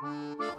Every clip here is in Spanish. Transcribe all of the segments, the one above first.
Música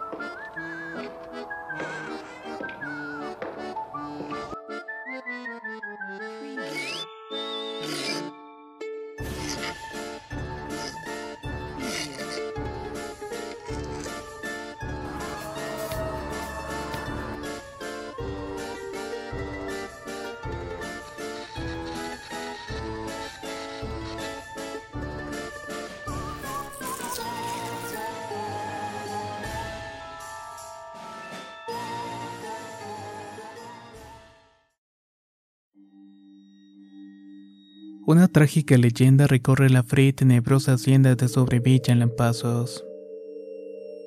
Una trágica leyenda recorre la fría y tenebrosa hacienda de Sobrevilla en Lampazos.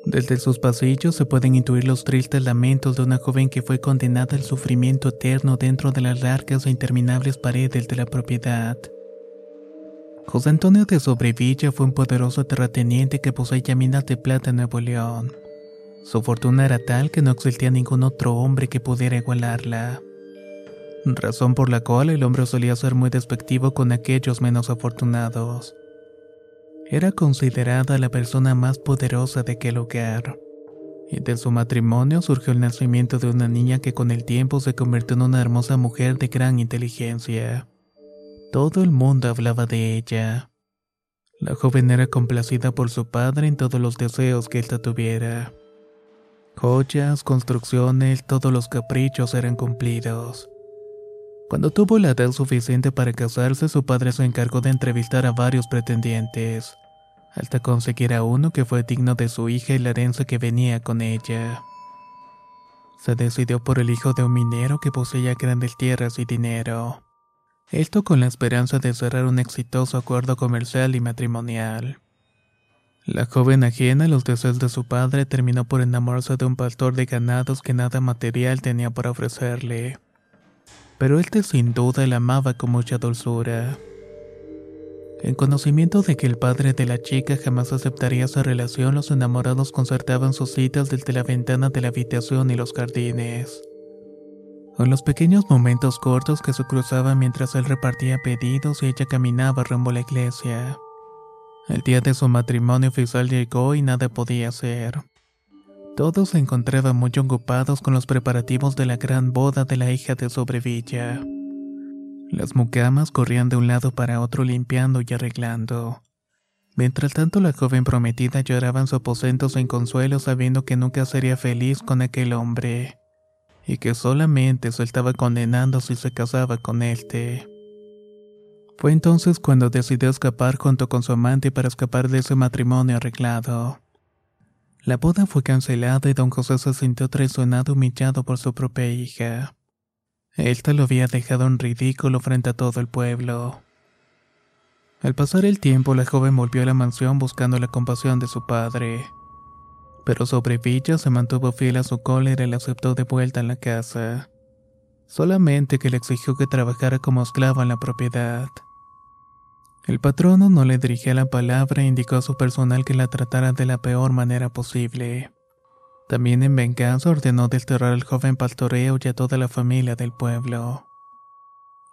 Desde sus pasillos se pueden intuir los tristes lamentos de una joven que fue condenada al sufrimiento eterno dentro de las largas e interminables paredes de la propiedad. José Antonio de Sobrevilla fue un poderoso terrateniente que poseía minas de plata en Nuevo León. Su fortuna era tal que no existía ningún otro hombre que pudiera igualarla razón por la cual el hombre solía ser muy despectivo con aquellos menos afortunados. Era considerada la persona más poderosa de aquel hogar, y de su matrimonio surgió el nacimiento de una niña que con el tiempo se convirtió en una hermosa mujer de gran inteligencia. Todo el mundo hablaba de ella. La joven era complacida por su padre en todos los deseos que ésta tuviera. Joyas, construcciones, todos los caprichos eran cumplidos. Cuando tuvo la edad suficiente para casarse, su padre se encargó de entrevistar a varios pretendientes, hasta conseguir a uno que fue digno de su hija y la herencia que venía con ella. Se decidió por el hijo de un minero que poseía grandes tierras y dinero. Esto con la esperanza de cerrar un exitoso acuerdo comercial y matrimonial. La joven ajena a los deseos de su padre terminó por enamorarse de un pastor de ganados que nada material tenía para ofrecerle pero él sin duda la amaba con mucha dulzura. En conocimiento de que el padre de la chica jamás aceptaría esa relación, los enamorados concertaban sus citas desde la ventana de la habitación y los jardines. En los pequeños momentos cortos que se cruzaban mientras él repartía pedidos y ella caminaba rumbo a la iglesia. El día de su matrimonio oficial llegó y nada podía hacer. Todos se encontraban muy ocupados con los preparativos de la gran boda de la hija de Sobrevilla. Las mucamas corrían de un lado para otro limpiando y arreglando. Mientras tanto la joven prometida lloraba en su aposento sin consuelo sabiendo que nunca sería feliz con aquel hombre, y que solamente se estaba condenando si se casaba con este. Fue entonces cuando decidió escapar junto con su amante para escapar de ese matrimonio arreglado. La boda fue cancelada y don José se sintió traicionado y humillado por su propia hija. Esta lo había dejado en ridículo frente a todo el pueblo. Al pasar el tiempo, la joven volvió a la mansión buscando la compasión de su padre. Pero sobre Villa se mantuvo fiel a su cólera y la aceptó de vuelta en la casa. Solamente que le exigió que trabajara como esclava en la propiedad. El patrono no le dirigía la palabra e indicó a su personal que la tratara de la peor manera posible. También en venganza ordenó desterrar al joven pastoreo y a toda la familia del pueblo.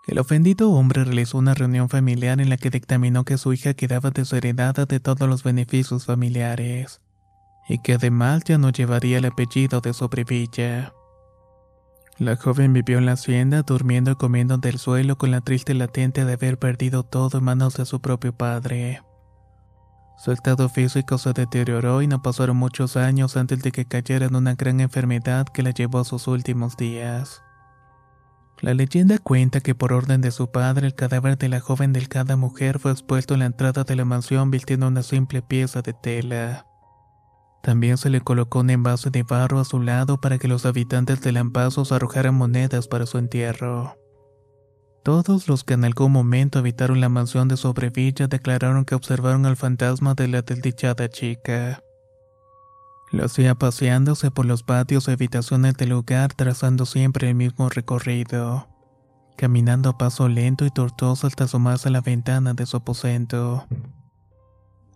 El ofendido hombre realizó una reunión familiar en la que dictaminó que su hija quedaba desheredada de todos los beneficios familiares, y que además ya no llevaría el apellido de Sobrevilla. La joven vivió en la hacienda, durmiendo y comiendo del suelo con la triste latente de haber perdido todo en manos de su propio padre. Su estado físico se deterioró y no pasaron muchos años antes de que cayera en una gran enfermedad que la llevó a sus últimos días. La leyenda cuenta que por orden de su padre el cadáver de la joven delgada mujer fue expuesto en la entrada de la mansión vistiendo una simple pieza de tela. También se le colocó un envase de barro a su lado para que los habitantes de Lampazos arrojaran monedas para su entierro. Todos los que en algún momento habitaron la mansión de Sobrevilla declararon que observaron al fantasma de la desdichada chica. Lo hacía paseándose por los patios o habitaciones del lugar trazando siempre el mismo recorrido, caminando a paso lento y tortuoso hasta asomarse a la ventana de su aposento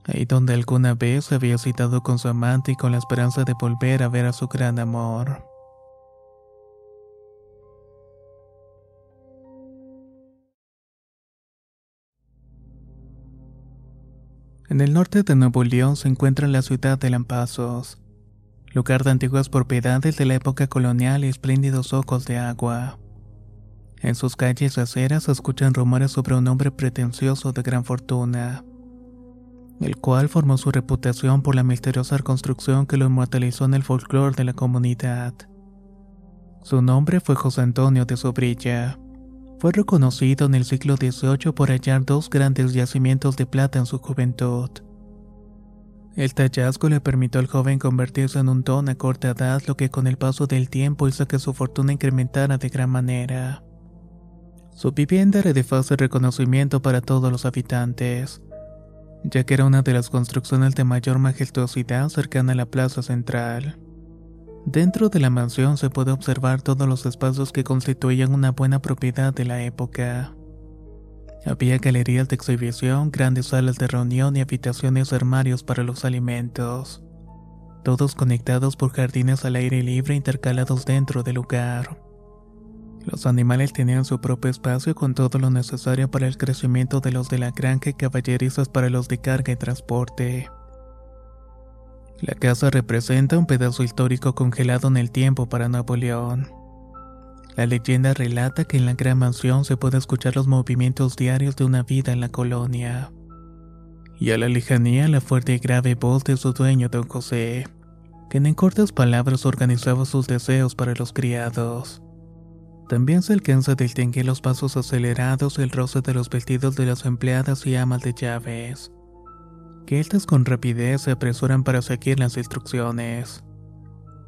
ahí donde alguna vez había citado con su amante y con la esperanza de volver a ver a su gran amor. En el norte de Nuevo León se encuentra la ciudad de Lampazos, lugar de antiguas propiedades de la época colonial y espléndidos ojos de agua. En sus calles aceras se escuchan rumores sobre un hombre pretencioso de gran fortuna el cual formó su reputación por la misteriosa reconstrucción que lo inmortalizó en el folclore de la comunidad. Su nombre fue José Antonio de Sobrilla. Fue reconocido en el siglo XVIII por hallar dos grandes yacimientos de plata en su juventud. El hallazgo le permitió al joven convertirse en un don a corta edad, lo que con el paso del tiempo hizo que su fortuna incrementara de gran manera. Su vivienda era de fácil reconocimiento para todos los habitantes ya que era una de las construcciones de mayor majestuosidad cercana a la plaza central. Dentro de la mansión se puede observar todos los espacios que constituían una buena propiedad de la época. Había galerías de exhibición, grandes salas de reunión y habitaciones armarios para los alimentos, todos conectados por jardines al aire libre intercalados dentro del lugar. Los animales tenían su propio espacio con todo lo necesario para el crecimiento de los de la granja y caballerizas para los de carga y transporte. La casa representa un pedazo histórico congelado en el tiempo para Nuevo León. La leyenda relata que en la gran mansión se puede escuchar los movimientos diarios de una vida en la colonia. Y a la lejanía la fuerte y grave voz de su dueño, don José, que en cortas palabras organizaba sus deseos para los criados. También se alcanza a distinguir los pasos acelerados y el roce de los vestidos de las empleadas y amas de llaves, que estas con rapidez se apresuran para seguir las instrucciones.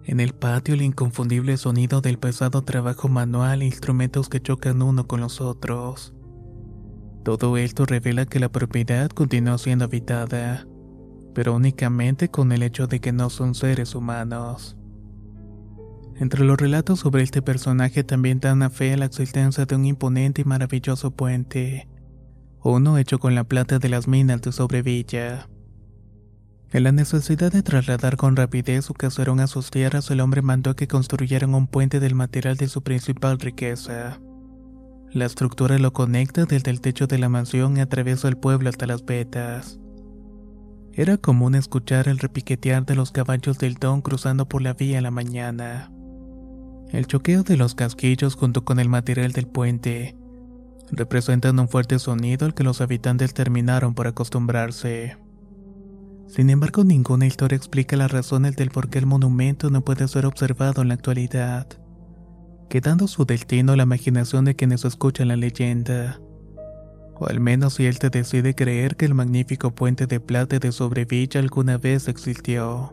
En el patio el inconfundible sonido del pesado trabajo manual e instrumentos que chocan uno con los otros. Todo esto revela que la propiedad continúa siendo habitada, pero únicamente con el hecho de que no son seres humanos. Entre los relatos sobre este personaje también dan a fe a la existencia de un imponente y maravilloso puente, uno hecho con la plata de las minas de Sobrevilla. En la necesidad de trasladar con rapidez su caserón a sus tierras, el hombre mandó que construyeran un puente del material de su principal riqueza. La estructura lo conecta desde el techo de la mansión y atraviesa el pueblo hasta las vetas. Era común escuchar el repiquetear de los caballos del don cruzando por la vía en la mañana. El choqueo de los casquillos junto con el material del puente representan un fuerte sonido al que los habitantes terminaron por acostumbrarse. Sin embargo, ninguna historia explica las razones del por qué el monumento no puede ser observado en la actualidad, quedando su destino a la imaginación de quienes escuchan la leyenda. O al menos si él te decide creer que el magnífico puente de plata de Sobrevilla alguna vez existió.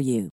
you.